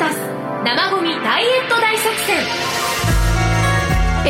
タス生ゴミダイエット大作戦。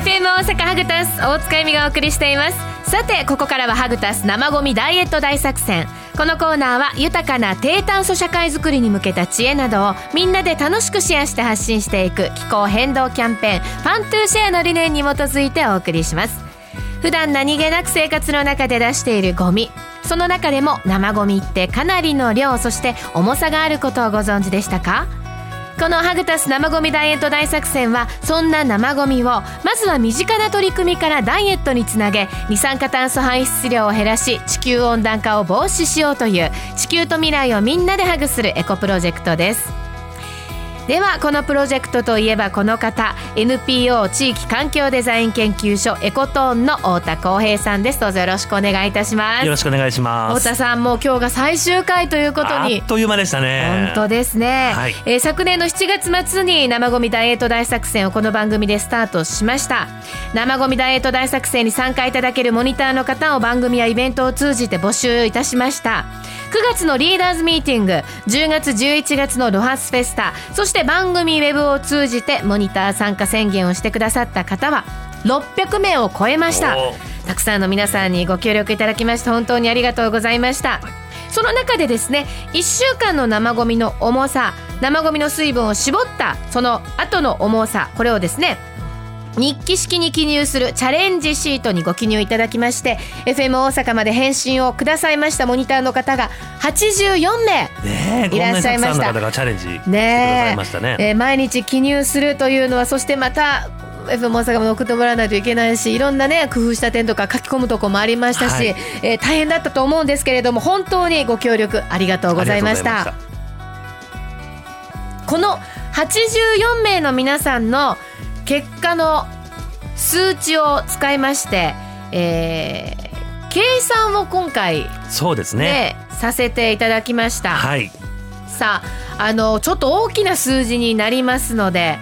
FM 大阪ハグタス大塚由美がお送りしています。さてここからはハグタス生ゴミダイエット大作戦。このコーナーは豊かな低炭素社会づくりに向けた知恵などをみんなで楽しくシェアして発信していく気候変動キャンペーン Fun to Share の理念に基づいてお送りします。普段何気なく生活の中で出しているゴミその中でも生ゴミってかなりの量そして重さがあることをご存知でしたか？このハグタス生ゴミダイエット大作戦はそんな生ゴミをまずは身近な取り組みからダイエットにつなげ二酸化炭素排出量を減らし地球温暖化を防止しようという地球と未来をみんなでハグするエコプロジェクトです。ではこのプロジェクトといえばこの方 NPO 地域環境デザイン研究所エコトーンの太田光平さんです。どうぞよろしくお願いいたします。よろしくお願いします。太田さんもう今日が最終回ということに。あっという間でしたね。本当ですね、はい。えー昨年の7月末に生ゴミダイエット大作戦をこの番組でスタートしました。生ゴミダイエット大作戦に参加いただけるモニターの方を番組やイベントを通じて募集いたしました9月のリーダーズミーティング10月11月のロハスフェスタそして番組ウェブを通じてモニター参加宣言をしてくださった方は600名を超えました。おたくさんの皆さんにご協力いただきまして本当にありがとうございました。その中でですね1週間の生ゴミの重さ生ゴミの水分を絞ったその後の重さこれをですね日記式に記入するチャレンジシートにご記入いただきまして FM 大阪まで返信をくださいましたモニターの方が84名ねえ、いらっしゃいました。こんなにたくさんの方がチャレンジしてくださねいましたね。えー毎日記入するというのはそしてまた FM 大阪まで送ってもらわないといけないしいろんなね工夫した点とか書き込むとこもありましたし、はい。えー大変だったと思うんですけれども本当にご協力ありがとうございました。この84名の皆さんの結果の数値を使いまして、えー計算を今回そうですね。ねさせていただきました。はい。さああのちょっと大きな数字になりますので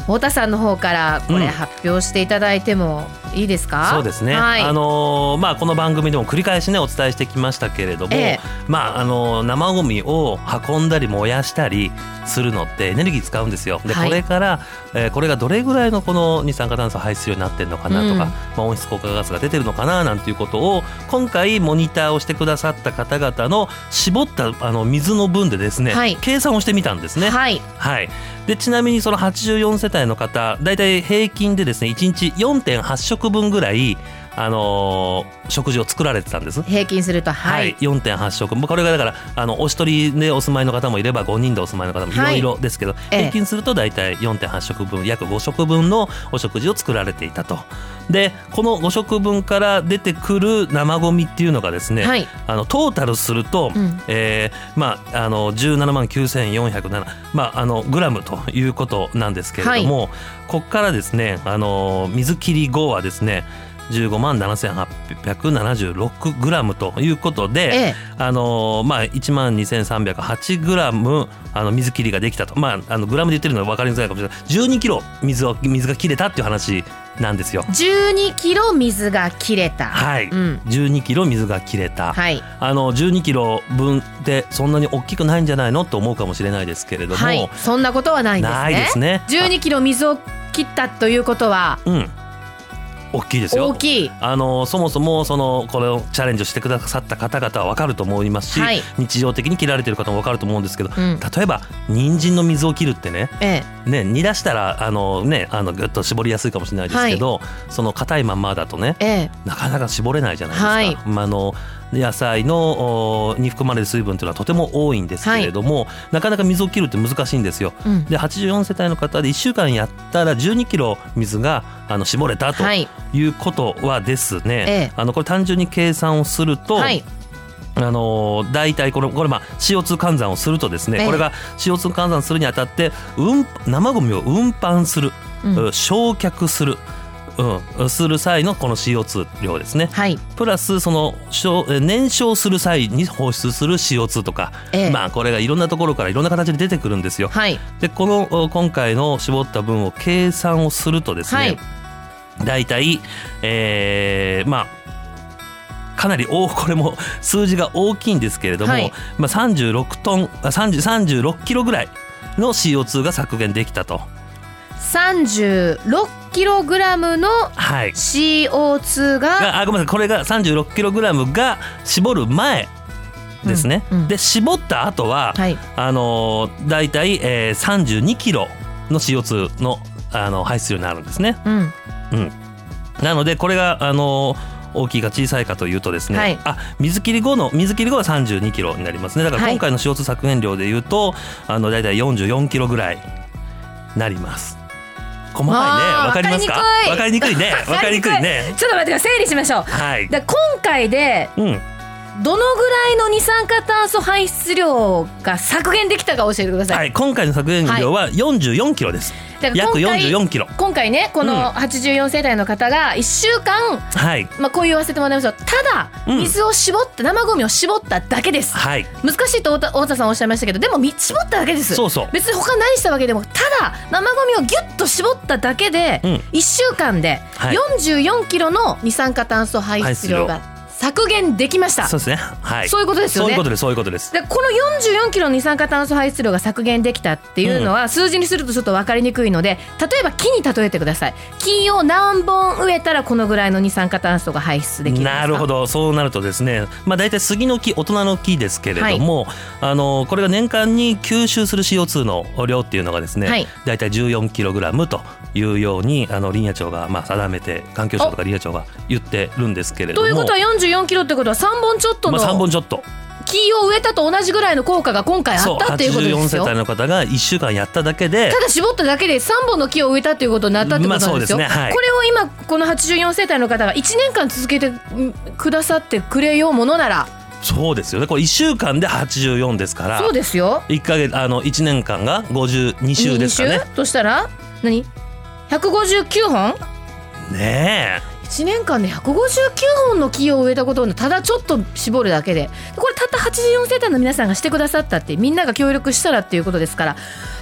太田さんの方からこれうん発表していただいてもいいですか、そうですね。はい、あのーまあこの番組でも繰り返しねお伝えしてきましたけれども、ええ。まああのー生ゴミを運んだり燃やしたりするのってエネルギー使うんですよ。で、はい。これから、えーこれがどれぐらいのこの二酸化炭素排出量になってるのかなとか、うん。まあ温室効果ガスが出てるのかななんていうことを今回モニターをしてくださった方々の絞ったあの水の分でですね、はい。計算をしてみたんですね。はい。はい、でちなみにその84世帯の方大体平均でですね1日4.8食分ぐらい、あのー食事を作られてたんです。平均するとはい、4.8食。もうこれがだからあのお一人でお住まいの方もいれば5人でお住まいの方もい。ろいろですけど、ええ。平均すると大体4.8食分約5食分のお食事を作られていたと。でこの5食分から出てくる生ゴミっていうのがですね、はい。あのトータルすると、うん。えーまあ、あの17万9407、まあ、あのグラムということなんですけれども、ここからですねあの水切り後はですね15万7876グラムということで、ええ。あのまあ、1万2308グラムあの水切りができたと、まあ、あのグラムで言ってるのは分かりづらいかもしれない。12キロ水を水が切れたっていう話なんですよ。12キロ水が切れた。はい、うん。12キロ水が切れた、はい。あの12キロ分ってそんなに大きくないんじゃないのと思うかもしれないですけれども、はい。そんなことはないんですね。ないですね。12キロ水を切ったということはうん、大きいですよ。大きい。あのそもそもそのこれをチャレンジをしてくださった方々は分かると思いますし、はい。日常的に切られてる方も分かると思うんですけど、うん。例えば人参の水を切るってねえね煮出したらあのねあのぐっと絞りやすいかもしれないですけど、その硬いまんまだとねええ。えなかなか絞れないじゃないですか。はい。まあ、あの野菜のおに含まれる水分というのはとても多いんですけれども、なかなか水を切るって難しいんですよ。うん。で84世帯の方で1週間やったら12キロ水があの絞れたとはい。いうことはですね、ええ。あのこれ単純に計算をすると、はい。あのー大体これこれまあ CO2 換算をするとですね、ええ。これが CO2 換算するにあたって運生ゴミを運搬する、うん。焼却する、うん、する際のこの CO2 量ですね。はい。プラスその燃焼する際に放出する CO2 とか、ええ。まあこれがいろんなところからいろんな形で出てくるんですよ。はい。でこのお今回の絞った分を計算をするとですね、はい大体、えーまあかなり大 これも数字が大きいんですけれども、はい。まあ、36トンあ30 36キロぐらいの CO2 が削減できたと。36キログラムのはい。CO2 ががあごめんなさい。これが36キログラムが絞る前ですね、うんうんで絞った後は、はい。あのー、だいたい、えー、32キロの CO2 のあの排出量になるんですね。うんうん、なのでこれがあの大きいか小さいかというとですね、はい。あ水切り後の水切り後は32キロになりますね。だからはい。今回の CO2 削減量でいうと、あのだいたい44キロぐらいなります。細かいね。わかりますか？わわかりにくいね。わかりにくいね。ちょっと待ってください。整理しましょう。はい。で今回でうん。どのぐらいの二酸化炭素排出量が削減できたか教えてください、はい。今回の削減量は44キロです、だから約今回44キロ。今回ねこうん。の84世帯の方が1週間、はい。まあ、こう言わせてもらいましょう。ただうん。水を絞った生ゴミを絞っただけです。はい。難しいと太田さんおっしゃいましたけどでもみ絞っただけです。そうそう。別に他何したわけでもただ生ゴミをギュッと絞っただけで、うん。1週間ではい。44キロの二酸化炭素排出量が削減できました、そうですね。はい。そういうことですよね。そういうことですそういうことです。でこの44キロの二酸化炭素排出量が削減できたっていうのは、数字にするとちょっと分かりにくいので例えば木に例えてください。木を何本植えたらこのぐらいの二酸化炭素が排出できるなるほど。そうなるとですねまあ大体杉の木大人の木ですけれども、あのこれが年間に吸収する CO2 の量っていうのがですね、はい。大体14キログラムというようにあの林野庁がまあ定めて環境省とか林野庁が言ってるんですけれども。ということは44キロってことは3本ちょっとまあ、3の本ちょっと。木を植えたと同じぐらいの効果が今回あったっていうことで84すよ。世帯の方が1週間やっただけでただ絞っただけで3本の木を植えたっていうことになったってことなんですよ。まあすね。はい。これを今この84世帯の方が1年間続けてんくださってくれようものなら。そうですよね。これ1週間で84ですから。そうですよ。1ヶ月あの1年間が52週ですか2ね週？としたら？何？159本？ね1年間で159本の木を植えたことをただちょっと絞るだけで。これたった84世帯の皆さんがしてくださったってみんなが協力したらっていうことですから。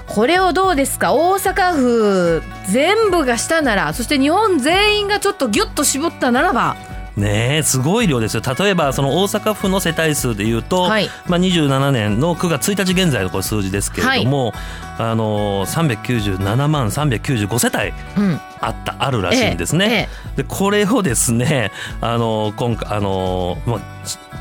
これをどうですか？大阪府全部がしたならそして日本全員がちょっとギュッと絞ったならばねえすごい量ですよ。例えばその大阪府の世帯数でいうと、はい。まあ、27年の9月1日現在のこれ数字ですけれども、あの397万395世帯うん。あったあるらしいんですね。ええでこれをですねあの今回あの、まあ、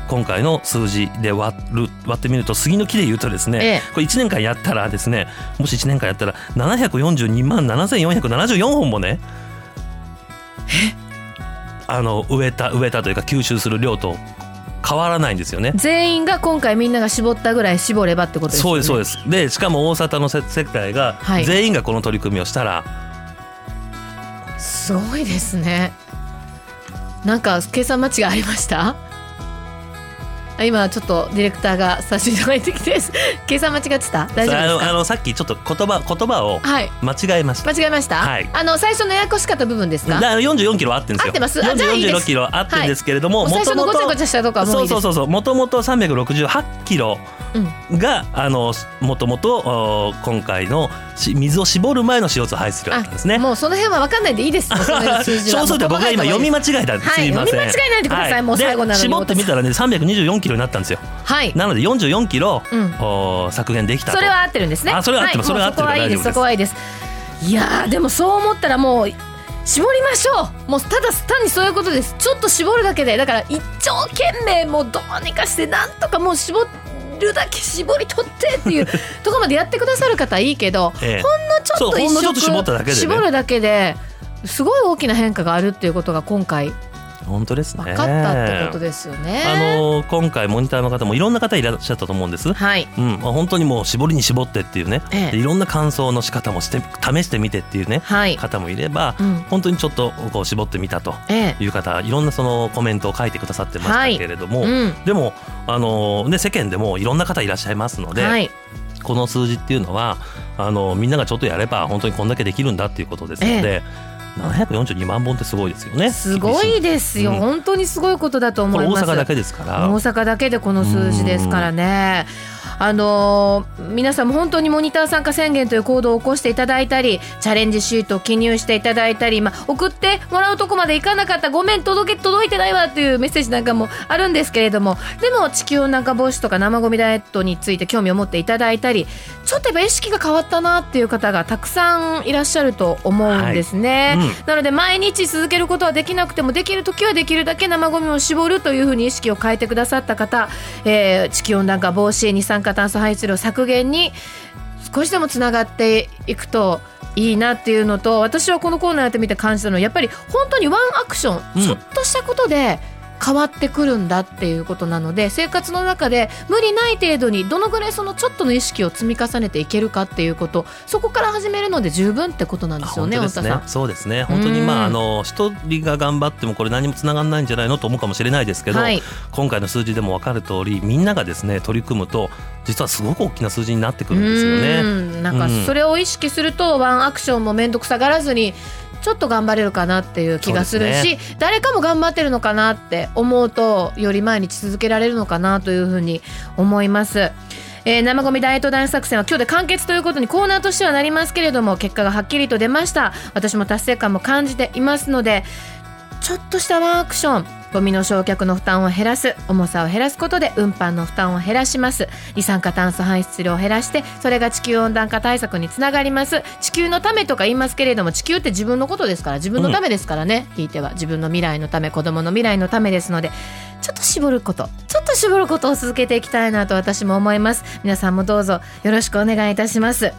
今回の数字で割る割ってみると杉の木で言うとですね、ええ。これ1年間やったらですねもし1年間やったら742万7474本もねあの植えた植えたというか吸収する量と変わらないんですよね。全員が今回みんなが絞ったぐらい絞ればってことですよね。そうですそうです。でしかも大阪のせ世界がはい。全員がこの取り組みをしたら、すごいですね。なんか計算間違いありました？あ今ちょっとディレクターが差し入れてきて 計算間違ってた？大丈夫あのあですかのさっきちょっと言葉言葉をはい。間違えました。間違えました、はい。あの最初のややこしかった部分ですか？だ44キロあってんですよ。合ってますあじゃあいいです。46キロあってんですけれども、もう最初のごちゃごちゃしたとこはもうそいうそうそうそう、もともと368キロうんがあのもともとお今回のし水を絞る前の CO2 排出量だったんですね。もうその辺は分かんないでいいです。もうその辺の数字は。そうすると僕が今読み間違えたす。はいすいません。読み間違えないでください。もう最後なのにで絞ってみたらね324キロになったんですよ。はい。なので44キロ、うん。お削減できたと。それは合ってるんですね。あそれは合ってますい。もうそれは合ってる。からそこはいいです。大丈夫です。そこはいいです。いやーでもそう思ったらもう絞りましょう。もうただ単にそういうことです。ちょっと絞るだけで。だから一生懸命もうどうにかしてなんとかもう絞るだけ絞り取ってっていう ところまでやってくださる方はいいけど、ええ。ほんのちょっとそうほんのちょっと一絞っただけでね。絞るだけですごい大きな変化があるっていうことが今回本当ですね。分かったってことですよね。あの今回モニターの方もいろんな方いらっしゃったと思うんです。はい、うん、まあ本当にもう絞りに絞ってっていうね、ええ。でいろんな乾燥の仕方もして試してみてっていうね、はい、方もいれば、うん。本当にちょっとこう絞ってみたとええ。いう方いろんなそのコメントを書いてくださってましたけれども、うん、でもあのね世間でもいろんな方いらっしゃいますので、はい、この数字っていうのはあのみんながちょっとやれば本当にこんだけできるんだっていうことですので、742万本ってすごいですよね。すごいですよ、うん本当にすごいことだと思います。阪だけですから。大阪だけでこの数字ですからね。あのー皆さんも本当にモニター参加宣言という行動を起こしていただいたりチャレンジシートを記入していただいたり、まあ、送ってもらうとこまで行かなかったごめん届け届いてないわっていうメッセージなんかもあるんですけれどもでも地球温暖化防止とか生ゴミダイエットについて興味を持っていただいたりちょっとやっぱ意識が変わったなっていう方がたくさんいらっしゃると思うんですね。はいうんなので毎日続けることはできなくてもできる時はできるだけ生ゴミを絞るというふうに意識を変えてくださった方、えー地球温暖化防止二酸化炭素排出量削減に少しでもつながっていくといいなっていうのと私はこのコーナーやってみて感じたのはやっぱり本当にワンアクション、うん。ちょっとしたことで変わってくるんだっていうことなので生活の中で無理ない程度にどのぐらいそのちょっとの意識を積み重ねていけるかっていうことそこから始めるので十分ってことなんですよねあ本当ね。そうですね。本当にまああの一人が頑張ってもこれ何もつながらないんじゃないのと思うかもしれないですけど、はい。今回の数字でも分かる通りみんながですね取り組むと実はすごく大きな数字になってくるんですよね。うん。なんかそれを意識するとワンアクションも面倒くさがらずにちょっと頑張れるかなっていう気がするし、誰かも頑張ってるのかなって思うとより毎日続けられるのかなというふうに思います。えー生ゴミダイエット大作戦は今日で完結ということにコーナーとしてはなりますけれども結果がはっきりと出ました私も達成感も感じていますのでちょっとしたワンアクション。ゴミの焼却の負担を減らす。重さを減らすことで運搬の負担を減らします。二酸化炭素排出量を減らしてそれが地球温暖化対策につながります。地球のためとか言いますけれども地球って自分のことですから。自分のためですからね、ひいては自分の未来のため子供の未来のためですのでちょっと絞ることちょっと絞ることを続けていきたいなと私も思います。皆さんもどうぞよろしくお願いいたします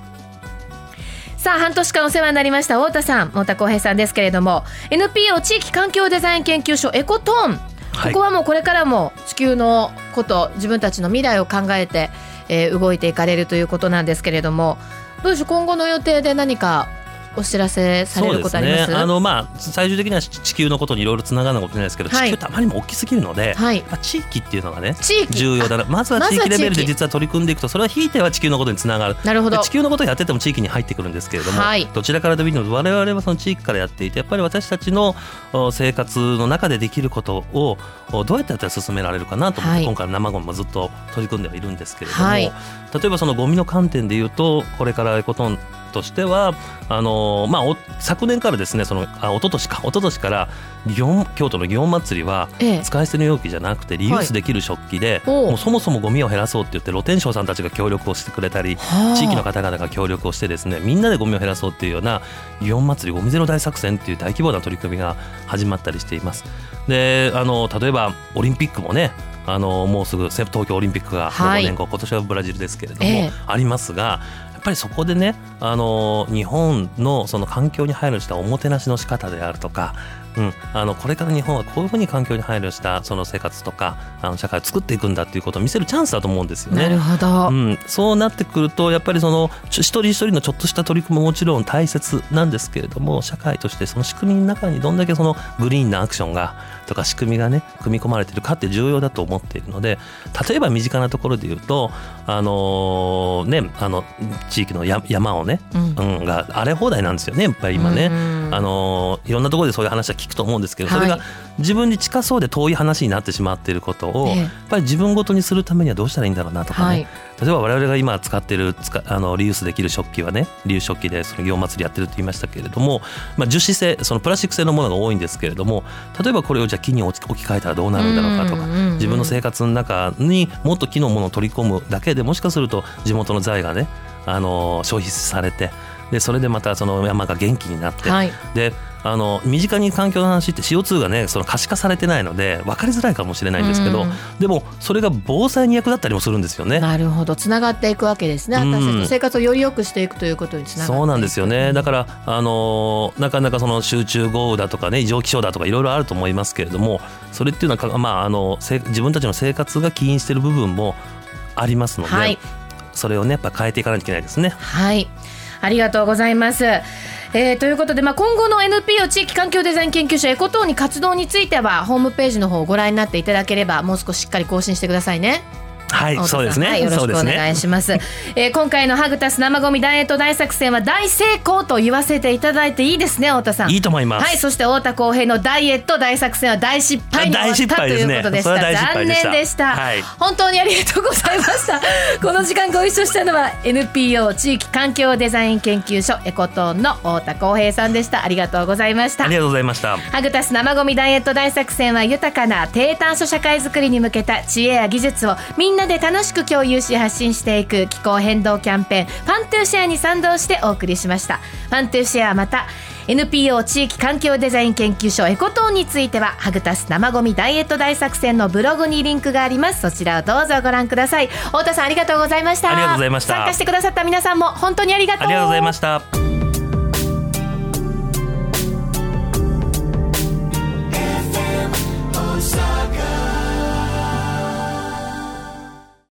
さあ半年間お世話になりました太田さん太田浩平さんですけれども NPO 地域環境デザイン研究所エコトーン、はい。ここはもうこれからも地球のこと自分たちの未来を考えて、えー動いていかれるということなんですけれどもどうでしょう今後の予定で何かお知らせされることあります？そうですね。あのまあ最終的には地球のことにいろいろつながるのかもしれないですけど、はい。地球ってあまりにも大きすぎるので、はい。まあ、地域っていうのがね地域。重要だな。まずは地域レベルで実は取り組んでいくとそれはひいては地球のことにつながる。なるほど。で地球のことをやってても地域に入ってくるんですけれども、はい。どちらからでもいいので我々はその地域からやっていてやっぱり私たちのお生活の中でできることをおどうやってやったら進められるかなと思って、はい。今回の生ゴミもずっと取り組んではいるんですけれども、はい例えばそのゴミの観点で言うとこれからエコトーンとしてはあのまあ、お昨年からですねそのあ一昨年か一昨年から祇園京都の祇園祭りはええ。使い捨ての容器じゃなくてリユースできる食器で、もうそもそもゴミを減らそうって言って露天商さんたちが協力をしてくれたりはあ。地域の方々が協力をしてですねみんなでゴミを減らそうっていうような祇園祭りゴミゼロ大作戦っていう大規模な取り組みが始まったりしています。であの例えばオリンピックもねあのもうすぐせ東京オリンピックがはい。5年後、今年はブラジルですけれども、ええ。ありますがやっぱりそこでねあの日本のその環境に配慮したおもてなしの仕方であるとか、うん、あのこれから日本はこういうふうに環境に配慮したその生活とかあの社会を作っていくんだっていうことを見せるチャンスだと思うんですよね。なるほど、うん、そうなってくるとやっぱりその一人一人のちょっとした取り組みももちろん大切なんですけれども社会としてその仕組みの中にどんだけそのグリーンなアクションがとか仕組みがね組み込まれているかって重要だと思っているので例えば身近なところで言うとあのねあの地域のや山をね、うん。うん、が荒れ放題なんですよねやっぱり今ね。うんあのいろんなところでそういう話は聞くと思うんですけど、はいそれが自分に近そうで遠い話になってしまっていることを、ええ。やっぱり自分ごとにするためにはどうしたらいいんだろうなとかね、はい。例えば我々が今使ってる使あのリユースできる食器はねリユース食器でその祇園祭りやってるって言いましたけれども、まあ、樹脂製そのプラスチック製のものが多いんですけれども例えばこれをじゃあ木に置き換えたらどうなるんだろうかとか自分の生活の中にもっと木のものを取り込むだけでもしかすると地元の財がねあの消費されてでそれでまたその山が元気になって、はい。であの身近に環境の話って CO2 がねその可視化されてないので分かりづらいかもしれないんですけど、うん。でもそれが防災に役立ったりもするんですよね。なるほど。つながっていくわけですね。うん。私たちの生活をより良くしていくということにつながっていく。そうなんですよね。だから、あのーなかなかその集中豪雨だとかね異常気象だとかいろいろあると思いますけれどもそれっていうのはか、まあ、あのせ自分たちの生活が起因している部分もありますので、はい。それをねやっぱ変えていかないといけないですね。はい。ありがとうございます。えーということで、まあ、今後の NPO 地域環境デザイン研究所エコトーに活動についてはホームページの方をご覧になっていただければもう少ししっかり更新してくださいね。はいそうですねはい、よろしくお願いします。えー今回のハグタス生ゴミダイエット大作戦は大成功と言わせていただいていいですね、太田さん。いいと思いますはい、そして太田浩平のダイエット大作戦は大失敗に終わったねいうことでした。残念でした、はい本当にありがとうございました。この時間ご一緒したのは NPO 地域環境デザイン研究所エコトーンの太田浩平さんでした。ありがとうございました。ありがとうございましたハグタス生ゴミダイエット大作戦は豊かな低炭素社会づくりに向けた知恵や技術をみんなで楽しく共有し発信していく気候変動キャンペーン Fun to Share に賛同してお送りしました。ファントゥーシェアまた NPO 地域環境デザイン研究所エコトーンについてはハグタス生ゴミダイエット大作戦のブログにリンクがあります。そちらをどうぞご覧ください。太田さんありがとうございました。ありがとうございました。参加してくださった皆さんも本当にありがとうありがとうございました